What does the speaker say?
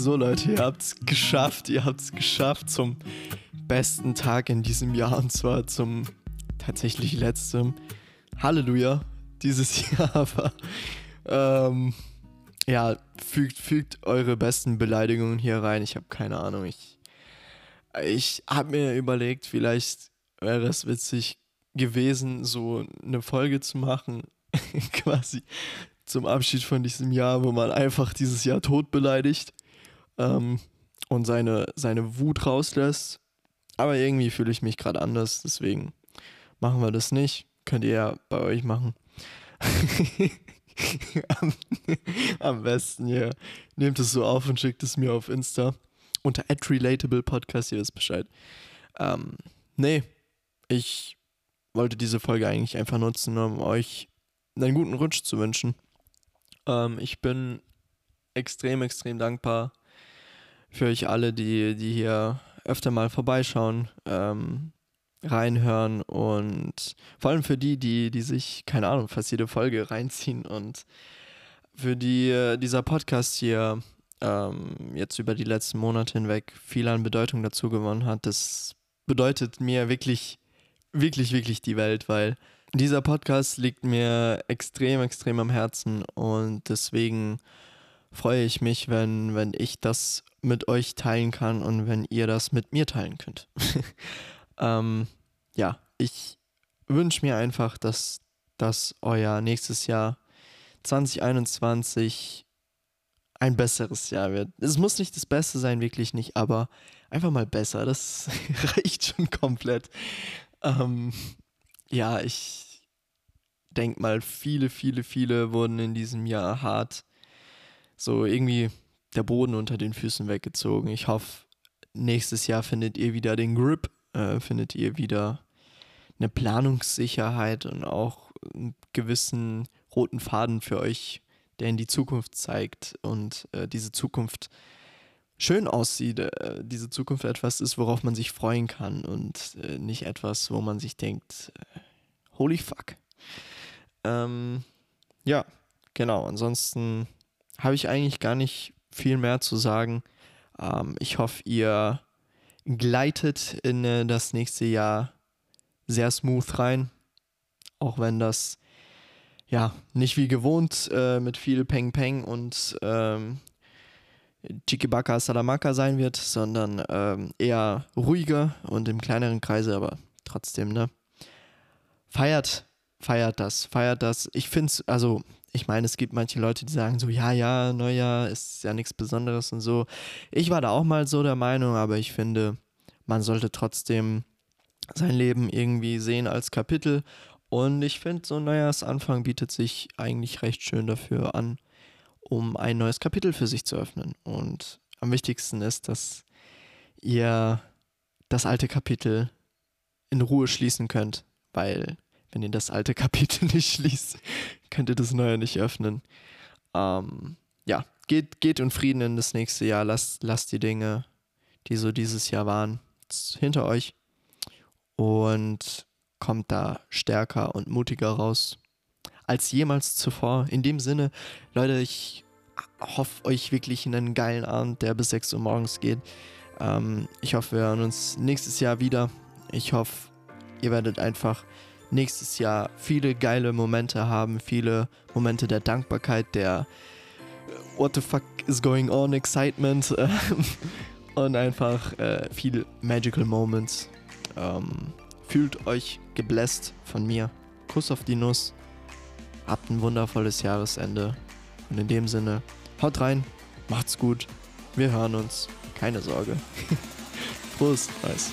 So Leute, ihr habt es geschafft. Ihr habt es geschafft zum besten Tag in diesem Jahr und zwar zum tatsächlich letzten. Halleluja, dieses Jahr. Aber ähm, ja, fügt, fügt eure besten Beleidigungen hier rein. Ich habe keine Ahnung. Ich, ich habe mir überlegt, vielleicht wäre es witzig gewesen, so eine Folge zu machen, quasi zum Abschied von diesem Jahr, wo man einfach dieses Jahr tot beleidigt ähm, und seine, seine Wut rauslässt. Aber irgendwie fühle ich mich gerade anders, deswegen machen wir das nicht. Könnt ihr ja bei euch machen. am, am, besten, ja. Nehmt es so auf und schickt es mir auf Insta. Unter @relatablepodcast, ihr wisst Bescheid. Ähm, nee, ich wollte diese Folge eigentlich einfach nutzen, um euch einen guten Rutsch zu wünschen. Ähm, ich bin extrem, extrem dankbar für euch alle, die, die hier öfter mal vorbeischauen, ähm, reinhören und vor allem für die, die, die sich, keine Ahnung, fast jede Folge reinziehen und für die äh, dieser Podcast hier ähm, jetzt über die letzten Monate hinweg viel an Bedeutung dazu gewonnen hat. Das bedeutet mir wirklich, wirklich, wirklich die Welt, weil dieser Podcast liegt mir extrem, extrem am Herzen und deswegen freue ich mich, wenn, wenn ich das mit euch teilen kann und wenn ihr das mit mir teilen könnt. ähm, ja, ich wünsche mir einfach, dass, dass euer nächstes Jahr 2021 ein besseres Jahr wird. Es muss nicht das Beste sein, wirklich nicht, aber einfach mal besser. Das reicht schon komplett. Ähm, ja, ich denke mal, viele, viele, viele wurden in diesem Jahr hart so irgendwie der Boden unter den Füßen weggezogen. Ich hoffe, nächstes Jahr findet ihr wieder den Grip, äh, findet ihr wieder eine Planungssicherheit und auch einen gewissen roten Faden für euch, der in die Zukunft zeigt und äh, diese Zukunft schön aussieht, äh, diese Zukunft etwas ist, worauf man sich freuen kann und äh, nicht etwas, wo man sich denkt, äh, holy fuck. Ähm, ja, genau. Ansonsten habe ich eigentlich gar nicht viel mehr zu sagen. Ähm, ich hoffe, ihr gleitet in äh, das nächste Jahr sehr smooth rein. Auch wenn das ja nicht wie gewohnt äh, mit viel Peng Peng und ähm, Chikibaka Salamaka sein wird, sondern ähm, eher ruhiger und im kleineren Kreise, aber trotzdem, ne? Feiert, feiert das, feiert das. Ich finde es, also, ich meine, es gibt manche Leute, die sagen so, ja, ja, Neujahr ist ja nichts Besonderes und so. Ich war da auch mal so der Meinung, aber ich finde, man sollte trotzdem sein Leben irgendwie sehen als Kapitel. Und ich finde, so ein Neujahrsanfang bietet sich eigentlich recht schön dafür an, um ein neues Kapitel für sich zu öffnen. Und am wichtigsten ist, dass ihr das alte Kapitel in Ruhe schließen könnt, weil wenn ihr das alte Kapitel nicht schließt, könnt ihr das neue nicht öffnen. Ähm, ja, geht, geht in Frieden in das nächste Jahr. Lasst, lasst die Dinge, die so dieses Jahr waren, hinter euch und kommt da stärker und mutiger raus als jemals zuvor. In dem Sinne, Leute, ich hoffe euch wirklich einen geilen Abend, der bis 6 Uhr morgens geht. Ähm, ich hoffe, wir hören uns nächstes Jahr wieder. Ich hoffe, ihr werdet einfach nächstes Jahr viele geile Momente haben, viele Momente der Dankbarkeit, der äh, What the fuck is going on Excitement und einfach äh, viele Magical Moments. Ähm, fühlt euch gebläst von mir. Kuss auf die Nuss. Habt ein wundervolles Jahresende. Und in dem Sinne, haut rein, macht's gut. Wir hören uns. Keine Sorge. Prost, nice.